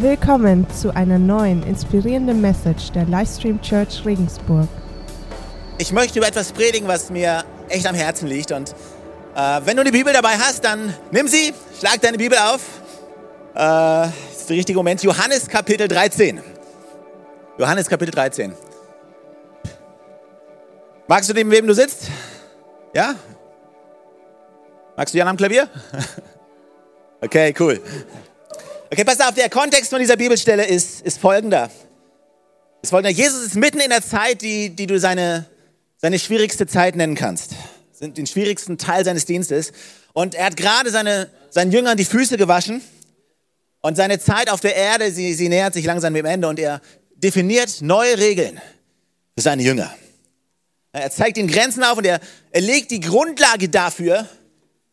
Willkommen zu einer neuen inspirierenden Message der Livestream Church Regensburg. Ich möchte über etwas predigen, was mir echt am Herzen liegt. Und äh, wenn du die Bibel dabei hast, dann nimm sie, schlag deine Bibel auf. Äh, das ist der richtige Moment. Johannes Kapitel 13. Johannes Kapitel 13. Magst du neben wem du sitzt? Ja? Magst du Jan am Klavier? Okay, cool. Okay, pass auf, der Kontext von dieser Bibelstelle ist, ist folgender. Ist folgender. Jesus ist mitten in der Zeit, die, die du seine, seine schwierigste Zeit nennen kannst. Den schwierigsten Teil seines Dienstes. Und er hat gerade seine, seinen Jüngern die Füße gewaschen. Und seine Zeit auf der Erde, sie, sie nähert sich langsam dem Ende. Und er definiert neue Regeln für seine Jünger. Er zeigt ihnen Grenzen auf und er, er legt die Grundlage dafür,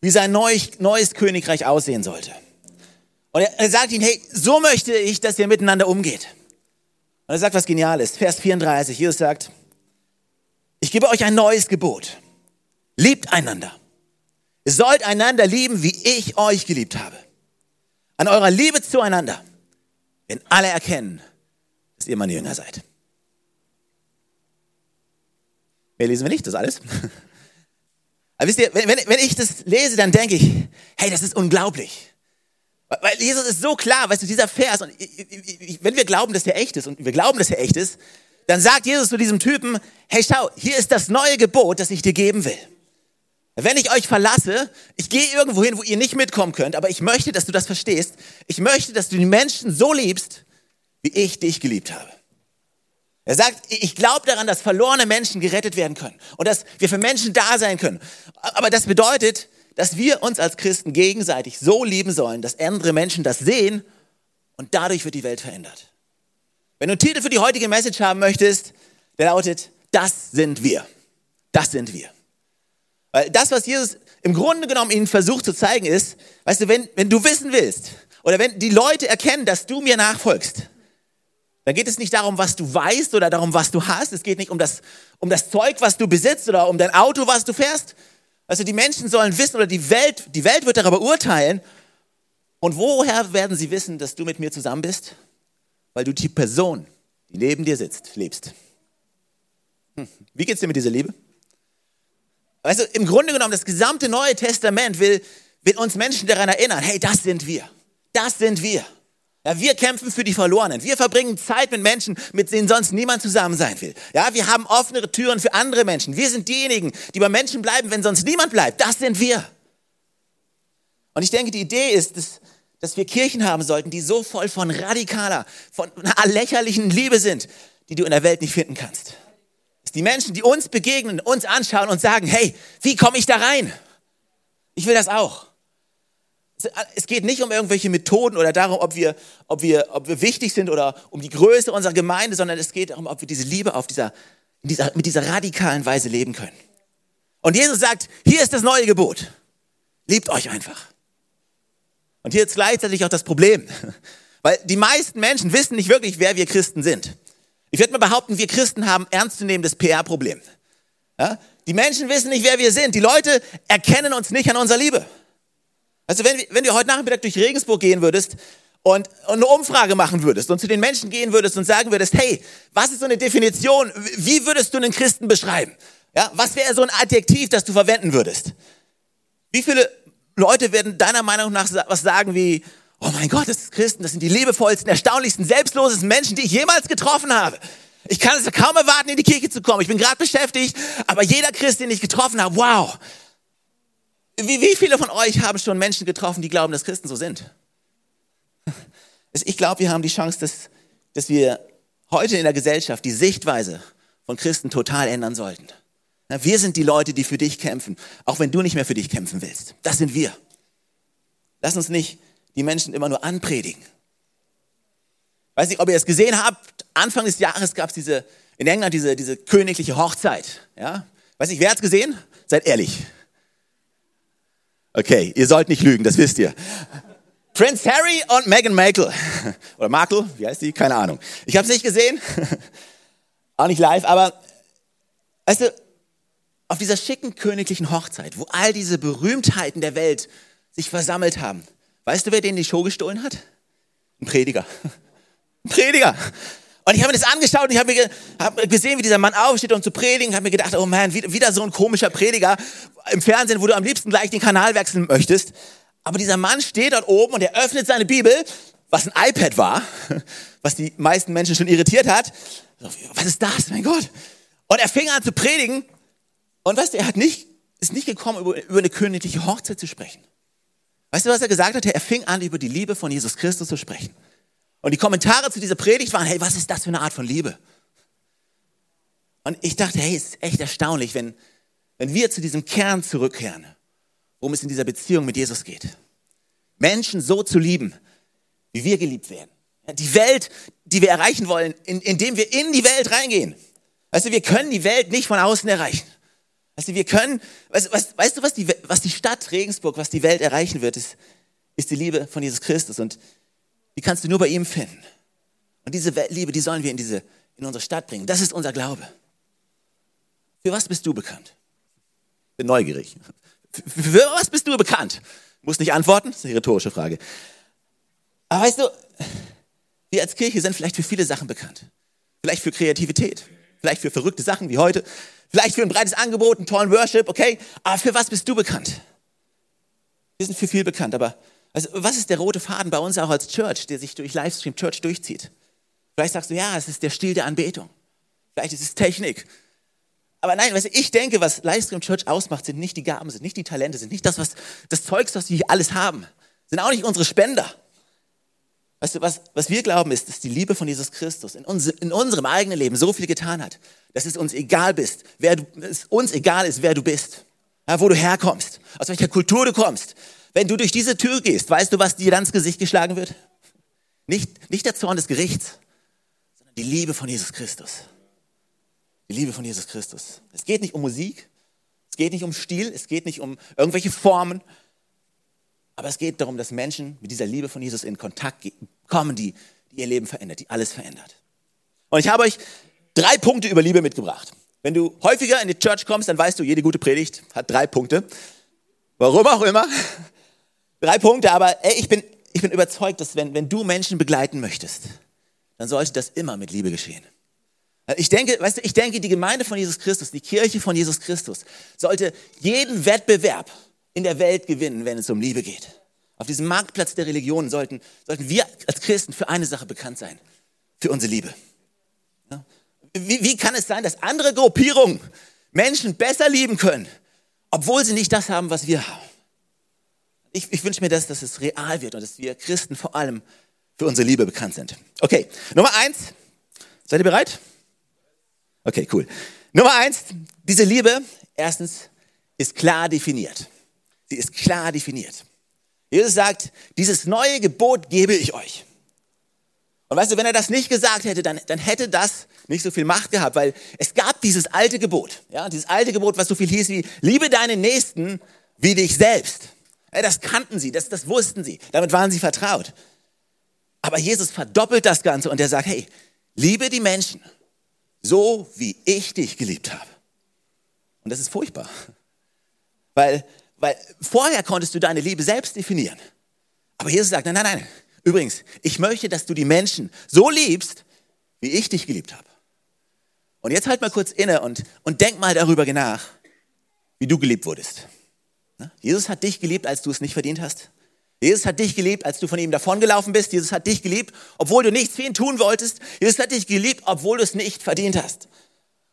wie sein neues, neues Königreich aussehen sollte. Und er, sagt ihnen, hey, so möchte ich, dass ihr miteinander umgeht. Und er sagt was Geniales. Vers 34, Jesus sagt, ich gebe euch ein neues Gebot. Liebt einander. Ihr sollt einander lieben, wie ich euch geliebt habe. An eurer Liebe zueinander werden alle erkennen, dass ihr meine Jünger seid. Mehr lesen wir nicht, das alles. Aber wisst ihr, wenn, wenn ich das lese, dann denke ich, hey, das ist unglaublich. Weil Jesus ist so klar, weißt du, dieser Vers, und wenn wir glauben, dass er echt ist, und wir glauben, dass er echt ist, dann sagt Jesus zu diesem Typen, hey, schau, hier ist das neue Gebot, das ich dir geben will. Wenn ich euch verlasse, ich gehe irgendwo hin, wo ihr nicht mitkommen könnt, aber ich möchte, dass du das verstehst. Ich möchte, dass du die Menschen so liebst, wie ich dich geliebt habe. Er sagt, ich glaube daran, dass verlorene Menschen gerettet werden können und dass wir für Menschen da sein können. Aber das bedeutet, dass wir uns als Christen gegenseitig so lieben sollen, dass andere Menschen das sehen und dadurch wird die Welt verändert. Wenn du einen Titel für die heutige Message haben möchtest, der lautet, das sind wir. Das sind wir. Weil das, was Jesus im Grunde genommen ihnen versucht zu zeigen, ist, weißt du, wenn, wenn du wissen willst oder wenn die Leute erkennen, dass du mir nachfolgst, dann geht es nicht darum, was du weißt oder darum, was du hast. Es geht nicht um das, um das Zeug, was du besitzt oder um dein Auto, was du fährst, also die Menschen sollen wissen oder die Welt, die Welt wird darüber urteilen. Und woher werden sie wissen, dass du mit mir zusammen bist? Weil du die Person, die neben dir sitzt, lebst. Hm. Wie geht's dir mit dieser Liebe? Du, im Grunde genommen, das gesamte Neue Testament will, will uns Menschen daran erinnern, hey, das sind wir. Das sind wir. Ja, wir kämpfen für die Verlorenen. Wir verbringen Zeit mit Menschen, mit denen sonst niemand zusammen sein will. Ja, wir haben offenere Türen für andere Menschen. Wir sind diejenigen, die bei Menschen bleiben, wenn sonst niemand bleibt. Das sind wir. Und ich denke, die Idee ist, dass, dass wir Kirchen haben sollten, die so voll von radikaler, von einer lächerlichen Liebe sind, die du in der Welt nicht finden kannst. Dass die Menschen, die uns begegnen, uns anschauen und sagen, hey, wie komme ich da rein? Ich will das auch. Es geht nicht um irgendwelche Methoden oder darum, ob wir, ob, wir, ob wir wichtig sind oder um die Größe unserer Gemeinde, sondern es geht darum, ob wir diese Liebe auf dieser, dieser, mit dieser radikalen Weise leben können. Und Jesus sagt, hier ist das neue Gebot. Liebt euch einfach. Und hier ist gleichzeitig auch das Problem. Weil die meisten Menschen wissen nicht wirklich, wer wir Christen sind. Ich würde mal behaupten, wir Christen haben ernstzunehmendes PR-Problem. Ja? Die Menschen wissen nicht, wer wir sind. Die Leute erkennen uns nicht an unserer Liebe. Also wenn, wenn du heute Nachmittag durch Regensburg gehen würdest und, und eine Umfrage machen würdest und zu den Menschen gehen würdest und sagen würdest, hey, was ist so eine Definition, wie würdest du einen Christen beschreiben? Ja, was wäre so ein Adjektiv, das du verwenden würdest? Wie viele Leute werden deiner Meinung nach was sagen wie, oh mein Gott, das ist Christen, das sind die liebevollsten, erstaunlichsten, selbstlosesten Menschen, die ich jemals getroffen habe. Ich kann es kaum erwarten, in die Kirche zu kommen. Ich bin gerade beschäftigt, aber jeder Christ, den ich getroffen habe, wow, wie, wie viele von euch haben schon Menschen getroffen, die glauben, dass Christen so sind? Ich glaube, wir haben die Chance, dass, dass wir heute in der Gesellschaft die Sichtweise von Christen total ändern sollten. Wir sind die Leute, die für dich kämpfen, auch wenn du nicht mehr für dich kämpfen willst. Das sind wir. Lass uns nicht die Menschen immer nur anpredigen. Weiß nicht, ob ihr es gesehen habt, Anfang des Jahres gab es diese, in England diese, diese königliche Hochzeit. Ja? Weiß nicht, wer hat es gesehen? Seid ehrlich. Okay, ihr sollt nicht lügen, das wisst ihr. Prince Harry und Meghan Markle. Oder Markle, wie heißt die? Keine Ahnung. Ich habe es nicht gesehen. Auch nicht live, aber weißt du, auf dieser schicken königlichen Hochzeit, wo all diese Berühmtheiten der Welt sich versammelt haben, weißt du, wer denen die Show gestohlen hat? Ein Prediger. Ein Prediger. Und ich habe mir das angeschaut und ich habe mir hab gesehen, wie dieser Mann aufsteht, um zu predigen. Ich habe mir gedacht, oh man, wieder so ein komischer Prediger im Fernsehen, wo du am liebsten gleich den Kanal wechseln möchtest. Aber dieser Mann steht dort oben und er öffnet seine Bibel, was ein iPad war, was die meisten Menschen schon irritiert hat. Was ist das, mein Gott? Und er fing an zu predigen. Und weißt du, er hat nicht, ist nicht gekommen, über, über eine königliche Hochzeit zu sprechen. Weißt du, was er gesagt hat? Er fing an, über die Liebe von Jesus Christus zu sprechen. Und die Kommentare zu dieser Predigt waren, hey, was ist das für eine Art von Liebe? Und ich dachte, hey, es ist echt erstaunlich, wenn, wenn wir zu diesem Kern zurückkehren, worum es in dieser Beziehung mit Jesus geht. Menschen so zu lieben, wie wir geliebt werden. Die Welt, die wir erreichen wollen, in, indem wir in die Welt reingehen. Weißt du, wir können die Welt nicht von außen erreichen. Weißt du, wir können, weißt, weißt, weißt du, was die, was die Stadt Regensburg, was die Welt erreichen wird, ist, ist die Liebe von Jesus Christus. Und die kannst du nur bei ihm finden. Und diese Liebe, die sollen wir in, diese, in unsere Stadt bringen. Das ist unser Glaube. Für was bist du bekannt? Bin neugierig. Für, für was bist du bekannt? Muss nicht antworten, das ist eine rhetorische Frage. Aber weißt du, wir als Kirche sind vielleicht für viele Sachen bekannt. Vielleicht für Kreativität, vielleicht für verrückte Sachen wie heute, vielleicht für ein breites Angebot, einen tollen Worship, okay? Aber für was bist du bekannt? Wir sind für viel bekannt, aber also, was ist der rote Faden bei uns auch als Church, der sich durch Livestream Church durchzieht? Vielleicht sagst du, ja, es ist der Stil der Anbetung. Vielleicht ist es Technik. Aber nein, du, ich denke, was Livestream Church ausmacht, sind nicht die Gaben, sind nicht die Talente, sind nicht das, was, das Zeugs, was wir alles haben. Sind auch nicht unsere Spender. Weißt du, was, was wir glauben ist, dass die Liebe von Jesus Christus in, uns, in unserem eigenen Leben so viel getan hat, dass es uns egal bist, wer du, es uns egal ist, wer du bist, ja, wo du herkommst, aus welcher Kultur du kommst, wenn du durch diese Tür gehst, weißt du, was dir dann ins Gesicht geschlagen wird? Nicht, nicht der Zorn des Gerichts, sondern die Liebe von Jesus Christus. Die Liebe von Jesus Christus. Es geht nicht um Musik, es geht nicht um Stil, es geht nicht um irgendwelche Formen, aber es geht darum, dass Menschen mit dieser Liebe von Jesus in Kontakt kommen, die, die ihr Leben verändert, die alles verändert. Und ich habe euch drei Punkte über Liebe mitgebracht. Wenn du häufiger in die Church kommst, dann weißt du, jede gute Predigt hat drei Punkte. Warum auch immer. Drei Punkte, aber ey, ich, bin, ich bin überzeugt, dass wenn, wenn du Menschen begleiten möchtest, dann sollte das immer mit Liebe geschehen. Ich denke, weißt du, ich denke, die Gemeinde von Jesus Christus, die Kirche von Jesus Christus, sollte jeden Wettbewerb in der Welt gewinnen, wenn es um Liebe geht. Auf diesem Marktplatz der Religionen sollten, sollten wir als Christen für eine Sache bekannt sein, für unsere Liebe. Wie, wie kann es sein, dass andere Gruppierungen Menschen besser lieben können, obwohl sie nicht das haben, was wir haben? Ich, ich wünsche mir das, dass es real wird und dass wir Christen vor allem für unsere Liebe bekannt sind. Okay, Nummer eins. Seid ihr bereit? Okay, cool. Nummer eins, diese Liebe, erstens, ist klar definiert. Sie ist klar definiert. Jesus sagt, dieses neue Gebot gebe ich euch. Und weißt du, wenn er das nicht gesagt hätte, dann, dann hätte das nicht so viel Macht gehabt, weil es gab dieses alte Gebot, ja, dieses alte Gebot, was so viel hieß wie, liebe deinen Nächsten wie dich selbst. Das kannten sie, das, das wussten sie, damit waren sie vertraut. Aber Jesus verdoppelt das Ganze und er sagt, hey, liebe die Menschen so, wie ich dich geliebt habe. Und das ist furchtbar, weil, weil vorher konntest du deine Liebe selbst definieren. Aber Jesus sagt, nein, nein, nein, übrigens, ich möchte, dass du die Menschen so liebst, wie ich dich geliebt habe. Und jetzt halt mal kurz inne und, und denk mal darüber nach, wie du geliebt wurdest. Ne? Jesus hat dich geliebt, als du es nicht verdient hast. Jesus hat dich geliebt, als du von ihm davongelaufen bist. Jesus hat dich geliebt, obwohl du nichts für ihn tun wolltest. Jesus hat dich geliebt, obwohl du es nicht verdient hast.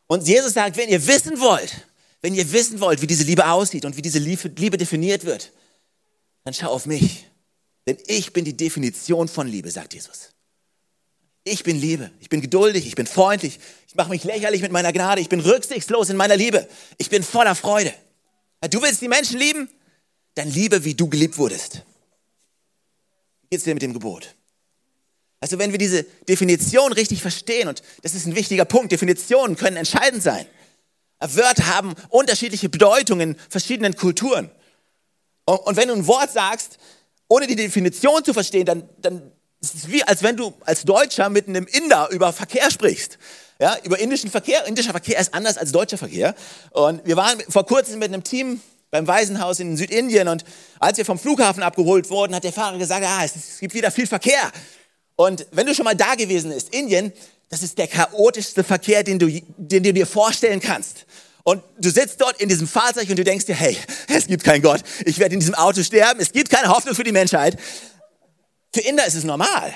Und Jesus sagt, wenn ihr wissen wollt, wenn ihr wissen wollt, wie diese Liebe aussieht und wie diese Liebe definiert wird, dann schau auf mich. Denn ich bin die Definition von Liebe, sagt Jesus. Ich bin Liebe. Ich bin geduldig, ich bin freundlich. Ich mache mich lächerlich mit meiner Gnade. Ich bin rücksichtslos in meiner Liebe. Ich bin voller Freude. Du willst die Menschen lieben? Dann liebe, wie du geliebt wurdest. Wie geht's dir mit dem Gebot? Also wenn wir diese Definition richtig verstehen, und das ist ein wichtiger Punkt, Definitionen können entscheidend sein. Wörter haben unterschiedliche Bedeutungen in verschiedenen Kulturen. Und wenn du ein Wort sagst, ohne die Definition zu verstehen, dann, dann ist es wie, als wenn du als Deutscher mit einem Inder über Verkehr sprichst. Ja, über indischen Verkehr. Indischer Verkehr ist anders als deutscher Verkehr. Und wir waren vor kurzem mit einem Team beim Waisenhaus in Südindien und als wir vom Flughafen abgeholt wurden, hat der Fahrer gesagt, ah, es, gibt wieder viel Verkehr. Und wenn du schon mal da gewesen bist, Indien, das ist der chaotischste Verkehr, den du, den du dir vorstellen kannst. Und du sitzt dort in diesem Fahrzeug und du denkst dir, hey, es gibt keinen Gott. Ich werde in diesem Auto sterben. Es gibt keine Hoffnung für die Menschheit. Für Inder ist es normal.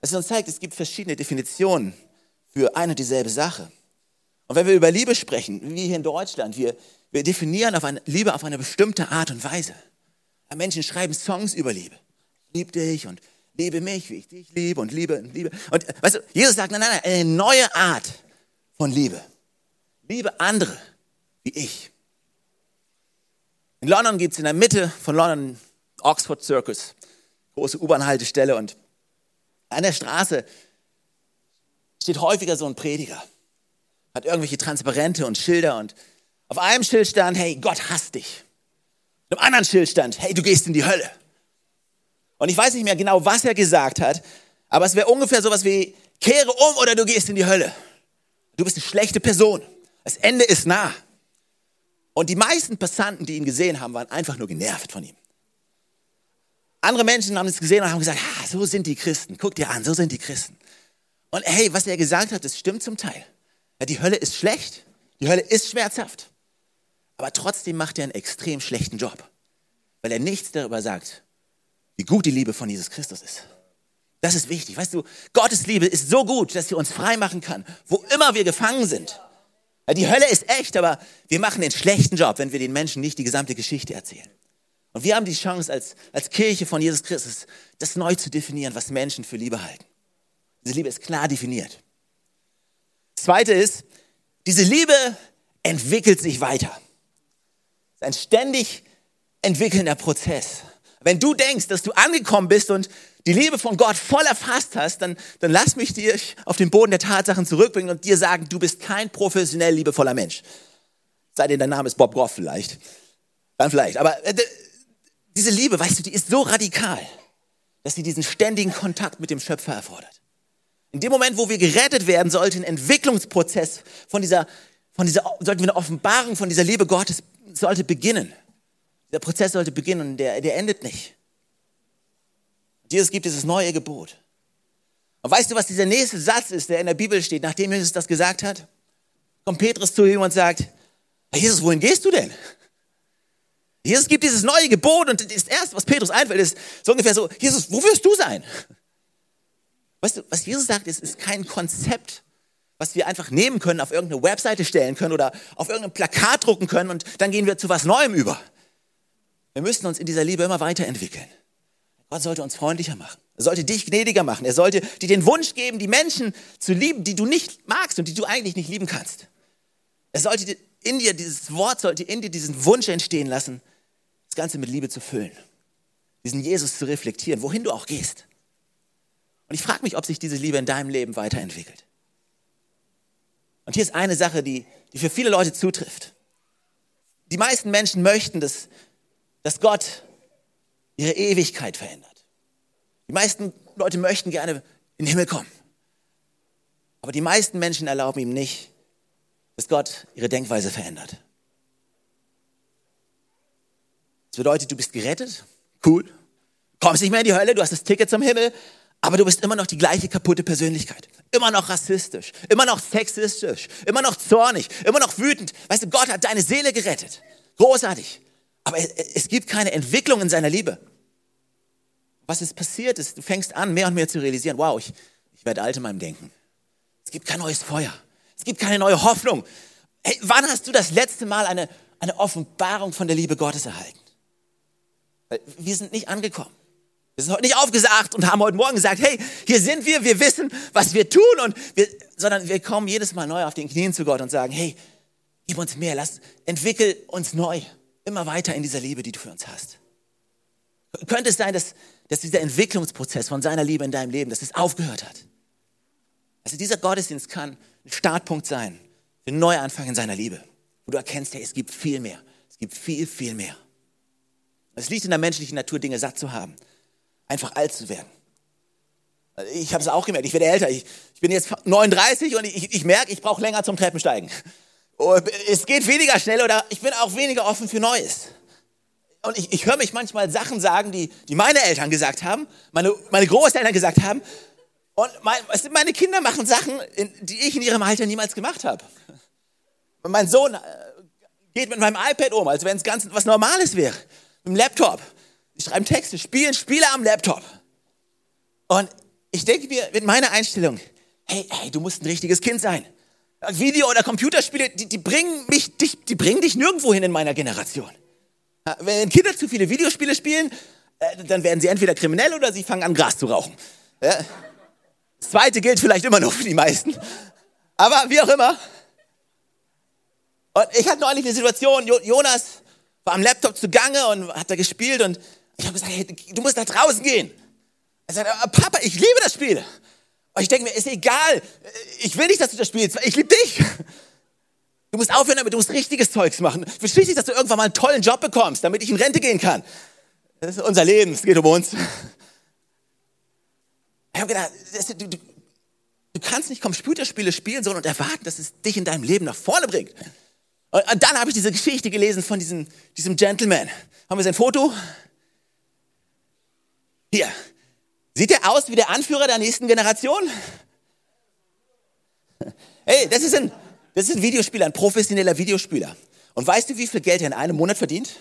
Es uns zeigt, es gibt verschiedene Definitionen für eine und dieselbe Sache. Und wenn wir über Liebe sprechen, wie hier in Deutschland, wir, wir definieren auf eine, Liebe auf eine bestimmte Art und Weise. Menschen schreiben Songs über Liebe. Ich liebe dich und liebe mich, wie ich dich liebe und liebe und liebe. Und weißt du, Jesus sagt, nein, nein, nein, eine neue Art von Liebe. Liebe andere wie ich. In London gibt es in der Mitte von London Oxford Circus, große U-Bahn-Haltestelle und an der Straße steht häufiger so ein Prediger, hat irgendwelche Transparente und Schilder und auf einem Schild stand, hey, Gott hasst dich. Auf einem anderen Schild stand, hey, du gehst in die Hölle. Und ich weiß nicht mehr genau, was er gesagt hat, aber es wäre ungefähr sowas wie, kehre um oder du gehst in die Hölle. Du bist eine schlechte Person. Das Ende ist nah. Und die meisten Passanten, die ihn gesehen haben, waren einfach nur genervt von ihm. Andere Menschen haben es gesehen und haben gesagt, ah, so sind die Christen. Guck dir an, so sind die Christen. Und hey, was er gesagt hat, das stimmt zum Teil. Ja, die Hölle ist schlecht, die Hölle ist schmerzhaft. Aber trotzdem macht er einen extrem schlechten Job, weil er nichts darüber sagt, wie gut die Liebe von Jesus Christus ist. Das ist wichtig. Weißt du, Gottes Liebe ist so gut, dass sie uns frei machen kann, wo immer wir gefangen sind. Die Hölle ist echt, aber wir machen den schlechten Job, wenn wir den Menschen nicht die gesamte Geschichte erzählen. Und wir haben die Chance als, als Kirche von Jesus Christus, das neu zu definieren, was Menschen für Liebe halten. Diese Liebe ist klar definiert. Das Zweite ist, diese Liebe entwickelt sich weiter. Es ist ein ständig entwickelnder Prozess. Wenn du denkst, dass du angekommen bist und die Liebe von Gott voll erfasst hast, dann, dann lass mich dir auf den Boden der Tatsachen zurückbringen und dir sagen, du bist kein professionell liebevoller Mensch. Sei denn, dein Name ist Bob Groff vielleicht. Dann vielleicht. Aber äh, diese Liebe, weißt du, die ist so radikal, dass sie diesen ständigen Kontakt mit dem Schöpfer erfordert. In dem Moment, wo wir gerettet werden, sollte ein Entwicklungsprozess von dieser, von dieser, sollten wir eine Offenbarung von dieser Liebe Gottes sollte beginnen. Der Prozess sollte beginnen und der, der endet nicht. Jesus gibt dieses neue Gebot. Und weißt du, was dieser nächste Satz ist, der in der Bibel steht, nachdem Jesus das gesagt hat? Kommt Petrus zu ihm und sagt, Jesus, wohin gehst du denn? Jesus gibt dieses neue Gebot und das erste, was Petrus einfällt, ist so ungefähr so, Jesus, wo wirst du sein? Weißt du, was Jesus sagt, ist, ist kein Konzept, was wir einfach nehmen können, auf irgendeine Webseite stellen können oder auf irgendein Plakat drucken können und dann gehen wir zu was Neuem über. Wir müssen uns in dieser Liebe immer weiterentwickeln. Gott sollte uns freundlicher machen. Er sollte dich gnädiger machen. Er sollte dir den Wunsch geben, die Menschen zu lieben, die du nicht magst und die du eigentlich nicht lieben kannst. Er sollte in dir, dieses Wort sollte in dir diesen Wunsch entstehen lassen, das Ganze mit Liebe zu füllen. Diesen Jesus zu reflektieren, wohin du auch gehst. Und ich frage mich, ob sich diese Liebe in deinem Leben weiterentwickelt. Und hier ist eine Sache, die, die für viele Leute zutrifft. Die meisten Menschen möchten, dass dass Gott ihre Ewigkeit verändert. Die meisten Leute möchten gerne in den Himmel kommen. Aber die meisten Menschen erlauben ihm nicht, dass Gott ihre Denkweise verändert. Das bedeutet, du bist gerettet, cool, kommst nicht mehr in die Hölle, du hast das Ticket zum Himmel, aber du bist immer noch die gleiche kaputte Persönlichkeit. Immer noch rassistisch, immer noch sexistisch, immer noch zornig, immer noch wütend. Weißt du, Gott hat deine Seele gerettet. Großartig. Aber es gibt keine Entwicklung in seiner Liebe. Was ist passiert ist, du fängst an, mehr und mehr zu realisieren, wow, ich, ich werde alt in meinem Denken. Es gibt kein neues Feuer. Es gibt keine neue Hoffnung. Hey, wann hast du das letzte Mal eine, eine Offenbarung von der Liebe Gottes erhalten? Wir sind nicht angekommen. Wir sind heute nicht aufgesagt und haben heute Morgen gesagt, hey, hier sind wir, wir wissen, was wir tun, und wir, sondern wir kommen jedes Mal neu auf den Knien zu Gott und sagen, hey, gib uns mehr, lass, entwickel uns neu immer weiter in dieser Liebe, die du für uns hast. Könnte es sein, dass, dass dieser Entwicklungsprozess von seiner Liebe in deinem Leben, dass es aufgehört hat? Also dieser Gottesdienst kann ein Startpunkt sein einen Neuanfang in seiner Liebe, wo du erkennst, hey, es gibt viel mehr. Es gibt viel, viel mehr. Es liegt in der menschlichen Natur, Dinge satt zu haben, einfach alt zu werden. Ich habe es auch gemerkt, ich werde älter. Ich, ich bin jetzt 39 und ich, ich merke, ich brauche länger zum Treppensteigen. Es geht weniger schnell oder ich bin auch weniger offen für Neues. und ich, ich höre mich manchmal Sachen sagen, die, die meine Eltern gesagt haben, meine, meine Großeltern gesagt haben. Und mein, meine Kinder machen Sachen, die ich in ihrem Alter niemals gemacht habe. Mein Sohn äh, geht mit meinem iPad um, als wenn es ganz was Normales wäre. Mit dem Laptop. Schreiben Texte, spielen Spiele am Laptop. Und ich denke mir mit meiner Einstellung, hey, hey, du musst ein richtiges Kind sein. Video- oder Computerspiele, die, die, bringen mich, die, die bringen dich nirgendwo hin in meiner Generation. Wenn Kinder zu viele Videospiele spielen, äh, dann werden sie entweder kriminell oder sie fangen an, Gras zu rauchen. Das zweite gilt vielleicht immer noch für die meisten. Aber wie auch immer. Und ich hatte neulich eine Situation, Jonas war am Laptop zugange und hat da gespielt und ich habe gesagt, hey, du musst nach draußen gehen. Er sagt, Papa, ich liebe das Spiel. Und ich denke mir, ist egal, ich will nicht, dass du das spielst, ich liebe dich. Du musst aufhören damit, du musst richtiges Zeugs machen. Verstehst du, dass du irgendwann mal einen tollen Job bekommst, damit ich in Rente gehen kann. Das ist unser Leben, es geht um uns. Ich habe gedacht, du, du, du, kannst nicht Computerspiele spielen, sondern erwarten, dass es dich in deinem Leben nach vorne bringt. Und, und dann habe ich diese Geschichte gelesen von diesem, diesem Gentleman. Haben wir sein Foto? Hier. Sieht er aus wie der Anführer der nächsten Generation? Hey, das ist ein, das ist ein Videospieler, ein professioneller Videospieler. Und weißt du, wie viel Geld er in einem Monat verdient,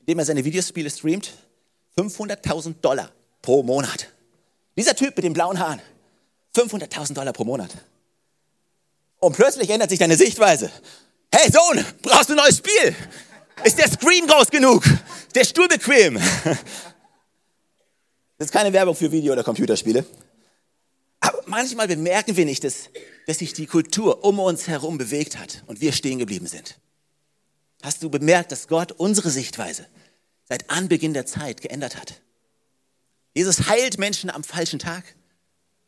indem er seine Videospiele streamt? 500.000 Dollar pro Monat. Dieser Typ mit den blauen Haaren. 500.000 Dollar pro Monat. Und plötzlich ändert sich deine Sichtweise. Hey Sohn, brauchst du ein neues Spiel? Ist der Screen groß genug? Ist der Stuhl bequem? Das ist keine Werbung für Video- oder Computerspiele. Aber manchmal bemerken wir nicht, dass, dass sich die Kultur um uns herum bewegt hat und wir stehen geblieben sind. Hast du bemerkt, dass Gott unsere Sichtweise seit Anbeginn der Zeit geändert hat? Jesus heilt Menschen am falschen Tag.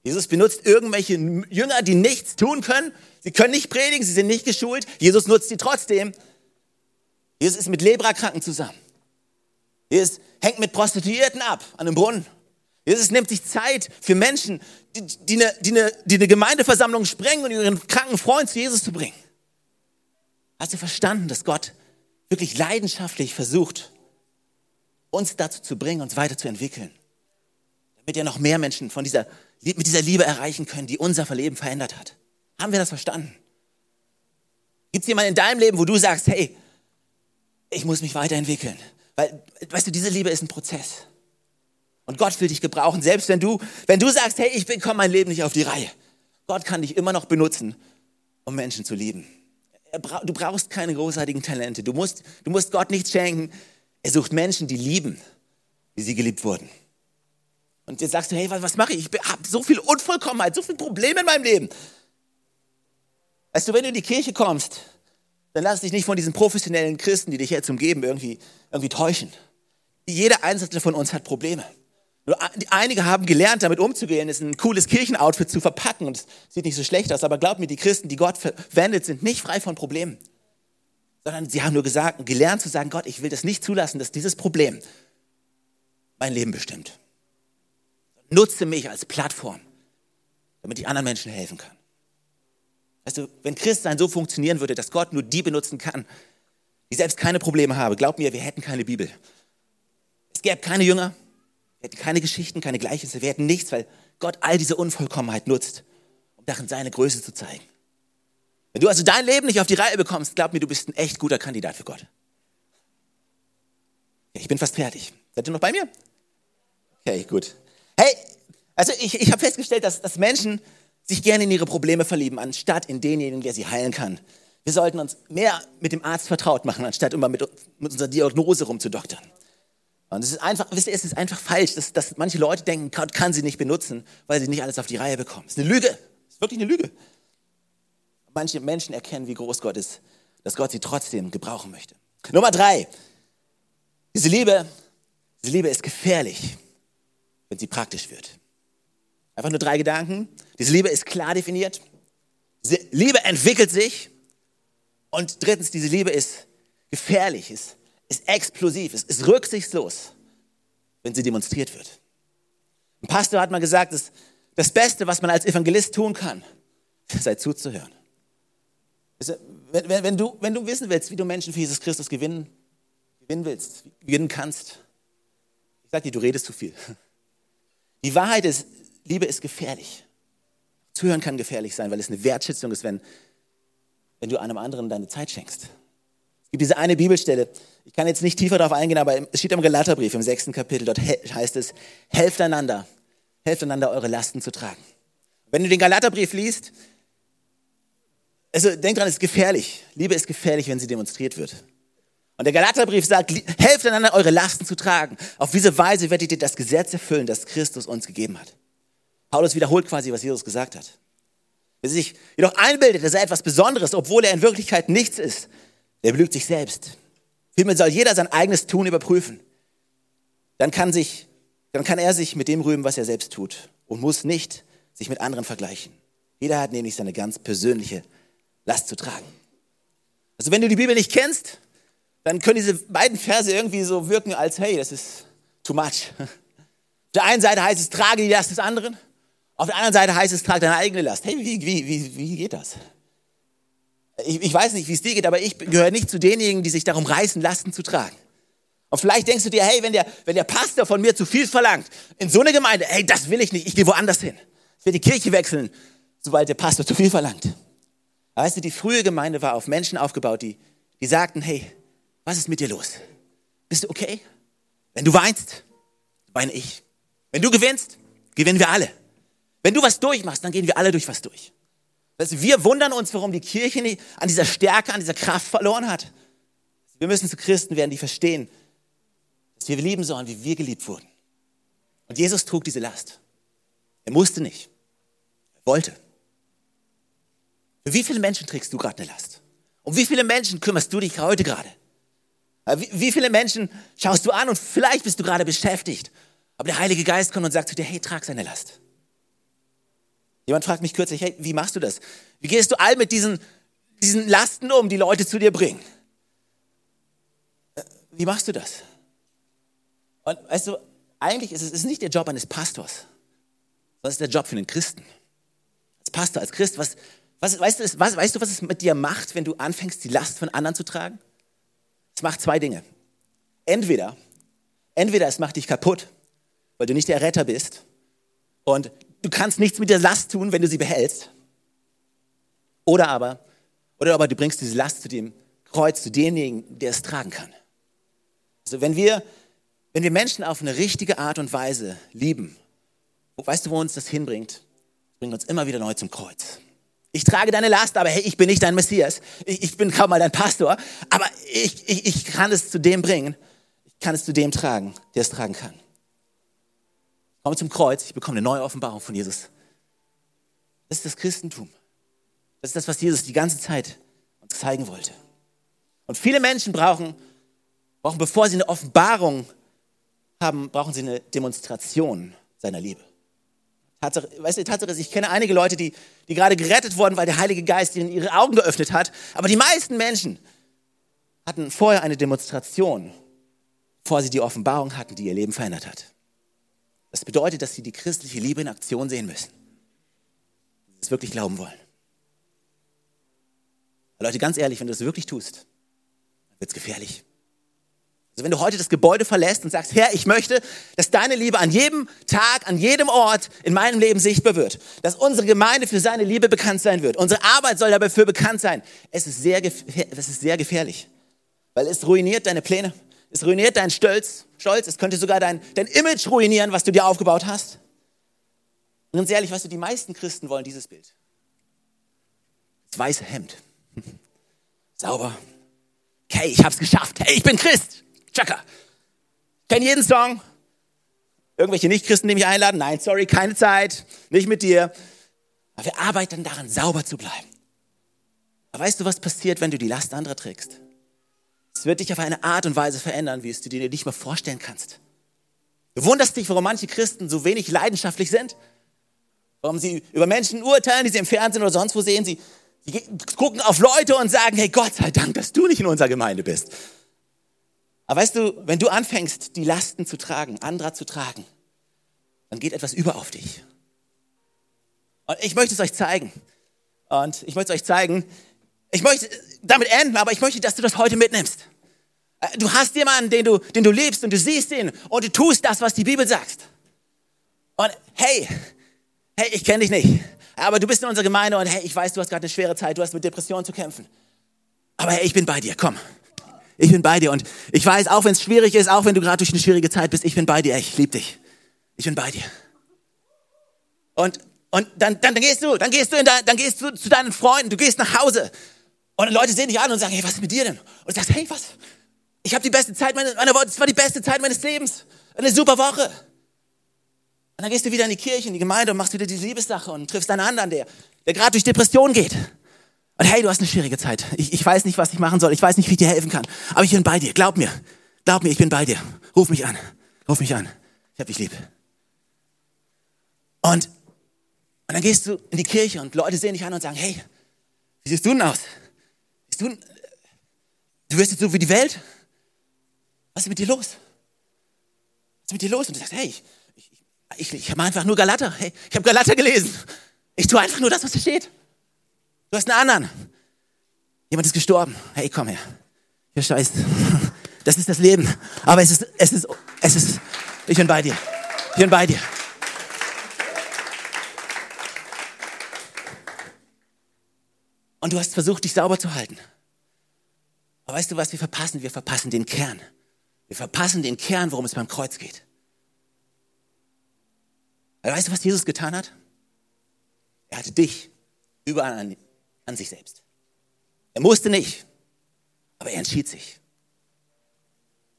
Jesus benutzt irgendwelche Jünger, die nichts tun können. Sie können nicht predigen, sie sind nicht geschult. Jesus nutzt sie trotzdem. Jesus ist mit Lebrakranken zusammen. Jesus hängt mit Prostituierten ab an einem Brunnen. Jesus nimmt sich Zeit für Menschen, die, die, eine, die, eine, die eine Gemeindeversammlung sprengen und ihren kranken Freund zu Jesus zu bringen. Hast du verstanden, dass Gott wirklich leidenschaftlich versucht, uns dazu zu bringen, uns weiterzuentwickeln? Damit ja noch mehr Menschen von dieser, mit dieser Liebe erreichen können, die unser Leben verändert hat. Haben wir das verstanden? Gibt es jemanden in deinem Leben, wo du sagst, hey, ich muss mich weiterentwickeln? Weil, weißt du, diese Liebe ist ein Prozess. Und Gott will dich gebrauchen, selbst wenn du, wenn du sagst, hey, ich bekomme mein Leben nicht auf die Reihe. Gott kann dich immer noch benutzen, um Menschen zu lieben. Du brauchst keine großartigen Talente. Du musst, du musst Gott nichts schenken. Er sucht Menschen, die lieben, wie sie geliebt wurden. Und jetzt sagst du, hey, was, was mache ich? Ich habe so viel Unvollkommenheit, so viele Probleme in meinem Leben. Weißt du, wenn du in die Kirche kommst, dann lass dich nicht von diesen professionellen Christen, die dich jetzt umgeben, irgendwie, irgendwie täuschen. Jeder Einzelne von uns hat Probleme. Einige haben gelernt, damit umzugehen, ist ein cooles Kirchenoutfit zu verpacken und es sieht nicht so schlecht aus. Aber glaub mir, die Christen, die Gott verwendet, sind nicht frei von Problemen. Sondern sie haben nur gesagt, gelernt zu sagen, Gott, ich will das nicht zulassen, dass dieses Problem mein Leben bestimmt. Nutze mich als Plattform, damit ich anderen Menschen helfen kann. Weißt du, wenn Christsein so funktionieren würde, dass Gott nur die benutzen kann, die selbst keine Probleme haben, glaub mir, wir hätten keine Bibel. Es gäbe keine Jünger, wir hätten keine Geschichten, keine Gleichnisse, wir hätten nichts, weil Gott all diese Unvollkommenheit nutzt, um darin seine Größe zu zeigen. Wenn du also dein Leben nicht auf die Reihe bekommst, glaub mir, du bist ein echt guter Kandidat für Gott. Ich bin fast fertig. Seid ihr noch bei mir? Okay, gut. Hey, also ich, ich habe festgestellt, dass, dass Menschen sich gerne in ihre Probleme verlieben, anstatt in denjenigen, der sie heilen kann. Wir sollten uns mehr mit dem Arzt vertraut machen, anstatt immer mit, mit unserer Diagnose rumzudoktern. Und es ist einfach, wisst ihr, es ist einfach falsch, dass, dass manche Leute denken, Gott kann sie nicht benutzen, weil sie nicht alles auf die Reihe bekommen. Es ist eine Lüge. Es ist wirklich eine Lüge. Manche Menschen erkennen, wie groß Gott ist, dass Gott sie trotzdem gebrauchen möchte. Nummer drei. Diese Liebe, diese Liebe ist gefährlich, wenn sie praktisch wird. Einfach nur drei Gedanken. Diese Liebe ist klar definiert. Diese Liebe entwickelt sich. Und drittens, diese Liebe ist gefährlich, ist ist explosiv, ist, ist rücksichtslos, wenn sie demonstriert wird. Ein Pastor hat mal gesagt, dass das Beste, was man als Evangelist tun kann, sei zuzuhören. Wenn, wenn, wenn, du, wenn du wissen willst, wie du Menschen für Jesus Christus gewinnen gewinnen willst, gewinnen kannst, ich sage dir, du redest zu viel. Die Wahrheit ist, Liebe ist gefährlich. Zuhören kann gefährlich sein, weil es eine Wertschätzung ist, wenn, wenn du einem anderen deine Zeit schenkst. Gibt diese eine Bibelstelle, ich kann jetzt nicht tiefer darauf eingehen, aber es steht im Galaterbrief im sechsten Kapitel, dort heißt es, helft einander, helft einander, eure Lasten zu tragen. Wenn du den Galaterbrief liest, also denk dran, es ist gefährlich. Liebe ist gefährlich, wenn sie demonstriert wird. Und der Galaterbrief sagt, helft einander, eure Lasten zu tragen. Auf diese Weise werdet ihr das Gesetz erfüllen, das Christus uns gegeben hat. Paulus wiederholt quasi, was Jesus gesagt hat. Wer sich jedoch einbildet, dass er etwas Besonderes, obwohl er in Wirklichkeit nichts ist, der belügt sich selbst. Vielmehr soll jeder sein eigenes Tun überprüfen. Dann kann, sich, dann kann er sich mit dem rühmen, was er selbst tut und muss nicht sich mit anderen vergleichen. Jeder hat nämlich seine ganz persönliche Last zu tragen. Also wenn du die Bibel nicht kennst, dann können diese beiden Verse irgendwie so wirken als, hey, das ist too much. Auf der einen Seite heißt es, trage die Last des anderen. Auf der anderen Seite heißt es, trag deine eigene Last. Hey, wie, wie, wie, wie geht das? Ich, ich weiß nicht, wie es dir geht, aber ich gehöre nicht zu denjenigen, die sich darum reißen, Lasten zu tragen. Und vielleicht denkst du dir, hey, wenn der, wenn der Pastor von mir zu viel verlangt, in so eine Gemeinde, hey, das will ich nicht, ich gehe woanders hin. Ich werde die Kirche wechseln, sobald der Pastor zu viel verlangt. Weißt du, die frühe Gemeinde war auf Menschen aufgebaut, die, die sagten, hey, was ist mit dir los? Bist du okay? Wenn du weinst, weine ich. Wenn du gewinnst, gewinnen wir alle. Wenn du was durchmachst, dann gehen wir alle durch was durch. Also wir wundern uns, warum die Kirche an dieser Stärke, an dieser Kraft verloren hat. Wir müssen zu Christen werden, die verstehen, dass wir lieben sollen, wie wir geliebt wurden. Und Jesus trug diese Last. Er musste nicht. Er wollte. Für wie viele Menschen trägst du gerade eine Last? Um wie viele Menschen kümmerst du dich heute gerade? Wie, wie viele Menschen schaust du an und vielleicht bist du gerade beschäftigt, aber der Heilige Geist kommt und sagt zu dir, hey, trag seine Last. Jemand fragt mich kürzlich, hey, wie machst du das? Wie gehst du all mit diesen, diesen Lasten um, die Leute zu dir bringen? Äh, wie machst du das? Und weißt du, eigentlich ist es ist nicht der Job eines Pastors, sondern es ist der Job für einen Christen. Als Pastor, als Christ, was, was, weißt, du, was, weißt du, was es mit dir macht, wenn du anfängst, die Last von anderen zu tragen? Es macht zwei Dinge. Entweder, entweder es macht dich kaputt, weil du nicht der Retter bist und du kannst nichts mit der Last tun, wenn du sie behältst. Oder aber, oder aber du bringst diese Last zu dem Kreuz, zu demjenigen, der es tragen kann. Also wenn wir, wenn wir Menschen auf eine richtige Art und Weise lieben, weißt du, wo uns das hinbringt? Bringt uns immer wieder neu zum Kreuz. Ich trage deine Last, aber hey, ich bin nicht dein Messias. Ich, ich bin kaum mal dein Pastor, aber ich, ich, ich kann es zu dem bringen. Ich kann es zu dem tragen, der es tragen kann komme zum Kreuz, ich bekomme eine neue Offenbarung von Jesus. Das ist das Christentum. Das ist das, was Jesus die ganze Zeit uns zeigen wollte. Und viele Menschen brauchen, brauchen, bevor sie eine Offenbarung haben, brauchen sie eine Demonstration seiner Liebe. Tatsache, weißt du, Tatsache ist, ich kenne einige Leute, die, die gerade gerettet wurden, weil der Heilige Geist ihnen ihre Augen geöffnet hat. Aber die meisten Menschen hatten vorher eine Demonstration, bevor sie die Offenbarung hatten, die ihr Leben verändert hat. Das bedeutet, dass sie die christliche Liebe in Aktion sehen müssen. Sie es wirklich glauben wollen. Aber Leute, ganz ehrlich, wenn du das wirklich tust, dann wird es gefährlich. Also wenn du heute das Gebäude verlässt und sagst, Herr, ich möchte, dass deine Liebe an jedem Tag, an jedem Ort in meinem Leben sichtbar wird, dass unsere Gemeinde für seine Liebe bekannt sein wird, unsere Arbeit soll dabei für bekannt sein, es ist sehr, es ist sehr gefährlich, weil es ruiniert deine Pläne, es ruiniert deinen Stolz, Stolz, es könnte sogar dein, dein Image ruinieren, was du dir aufgebaut hast. Und ganz ehrlich, weißt du, die meisten Christen wollen dieses Bild. Das weiße Hemd. Sauber. Okay, ich hab's geschafft. Hey, ich bin Christ. Chaka. Kenn jeden Song. Irgendwelche Nicht-Christen, die mich einladen. Nein, sorry, keine Zeit. Nicht mit dir. Aber wir arbeiten daran, sauber zu bleiben. Aber weißt du, was passiert, wenn du die Last anderer trägst? Es wird dich auf eine Art und Weise verändern, wie es du dir nicht mal vorstellen kannst. Du wunderst dich, warum manche Christen so wenig leidenschaftlich sind, warum sie über Menschen urteilen, die sie im Fernsehen oder sonst wo sehen. Sie, sie gucken auf Leute und sagen, hey Gott sei Dank, dass du nicht in unserer Gemeinde bist. Aber weißt du, wenn du anfängst, die Lasten zu tragen, anderer zu tragen, dann geht etwas über auf dich. Und ich möchte es euch zeigen. Und ich möchte es euch zeigen, ich möchte damit enden, aber ich möchte, dass du das heute mitnimmst. Äh, du hast jemanden, den du, den du liebst und du siehst ihn und du tust das, was die Bibel sagt. Und hey, hey, ich kenne dich nicht, aber du bist in unserer Gemeinde und hey, ich weiß, du hast gerade eine schwere Zeit, du hast mit Depressionen zu kämpfen. Aber hey, ich bin bei dir, komm. Ich bin bei dir und ich weiß, auch wenn es schwierig ist, auch wenn du gerade durch eine schwierige Zeit bist, ich bin bei dir, ich liebe dich. Ich bin bei dir. Und, und dann, dann, dann gehst du, dann gehst du, in dein, dann gehst du zu deinen Freunden, du gehst nach Hause und Leute sehen dich an und sagen, hey, was ist mit dir denn? Und du sagst, hey, was? Ich habe die beste Zeit meines, meiner Worte, es war die beste Zeit meines Lebens. Eine super Woche. Und dann gehst du wieder in die Kirche, in die Gemeinde und machst wieder die Liebessache und triffst einen anderen, der, der gerade durch Depression geht. Und hey, du hast eine schwierige Zeit. Ich, ich weiß nicht, was ich machen soll. Ich weiß nicht, wie ich dir helfen kann. Aber ich bin bei dir. Glaub mir. Glaub mir, ich bin bei dir. Ruf mich an. Ruf mich an. Ich hab dich lieb. Und, und dann gehst du in die Kirche und Leute sehen dich an und sagen, hey, wie siehst du denn aus? Siehst du, du wirst jetzt so wie die Welt? Was ist mit dir los? Was ist mit dir los? Und du sagst, hey, ich, ich, ich habe einfach nur Galater. Hey, ich habe Galater gelesen. Ich tue einfach nur das, was hier steht. Du hast einen anderen. Jemand ist gestorben. Hey, komm her. Hier scheiß. Das ist das Leben. Aber es ist, es ist, es ist, ich bin bei dir. Ich bin bei dir. Und du hast versucht, dich sauber zu halten. Aber weißt du, was wir verpassen? Wir verpassen den Kern. Wir verpassen den Kern, worum es beim Kreuz geht. Weißt du, was Jesus getan hat? Er hatte dich überall an, an sich selbst. Er musste nicht, aber er entschied sich.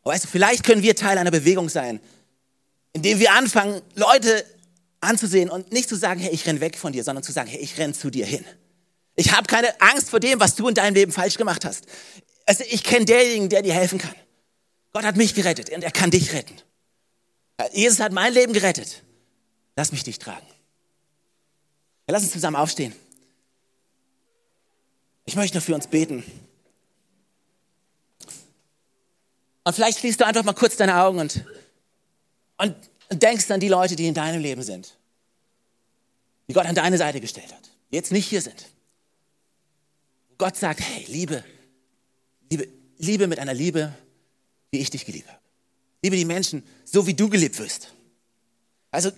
Aber weißt du, vielleicht können wir Teil einer Bewegung sein, indem wir anfangen, Leute anzusehen und nicht zu sagen, hey, ich renn weg von dir, sondern zu sagen, hey, ich renn zu dir hin. Ich habe keine Angst vor dem, was du in deinem Leben falsch gemacht hast. Also ich kenne denjenigen, der dir helfen kann. Gott hat mich gerettet und er kann dich retten. Jesus hat mein Leben gerettet. Lass mich dich tragen. Ja, lass uns zusammen aufstehen. Ich möchte für uns beten. Und vielleicht schließt du einfach mal kurz deine Augen und, und denkst an die Leute, die in deinem Leben sind, die Gott an deine Seite gestellt hat, die jetzt nicht hier sind. Gott sagt, hey, Liebe, Liebe, Liebe mit einer Liebe, wie ich dich geliebt habe. Liebe die Menschen, so wie du geliebt wirst. Also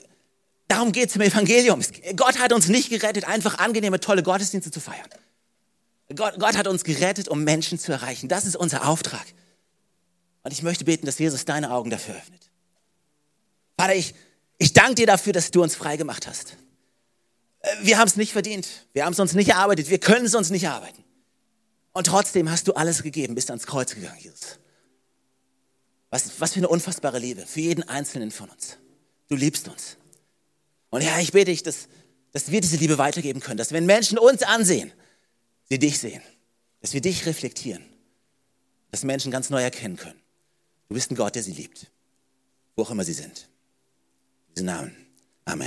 darum geht es im Evangelium. Gott hat uns nicht gerettet, einfach angenehme, tolle Gottesdienste zu feiern. Gott, Gott hat uns gerettet, um Menschen zu erreichen. Das ist unser Auftrag. Und ich möchte beten, dass Jesus deine Augen dafür öffnet. Vater, ich, ich danke dir dafür, dass du uns frei gemacht hast. Äh, wir haben es nicht verdient. Wir haben es uns nicht erarbeitet. Wir können es uns nicht erarbeiten. Und trotzdem hast du alles gegeben, bist ans Kreuz gegangen, Jesus. Was, was für eine unfassbare Liebe für jeden Einzelnen von uns. Du liebst uns. Und ja, ich bete dich, dass, dass wir diese Liebe weitergeben können, dass wenn Menschen uns ansehen, sie dich sehen, dass wir dich reflektieren, dass Menschen ganz neu erkennen können. Du bist ein Gott, der sie liebt, wo auch immer sie sind. In diesem Namen. Amen.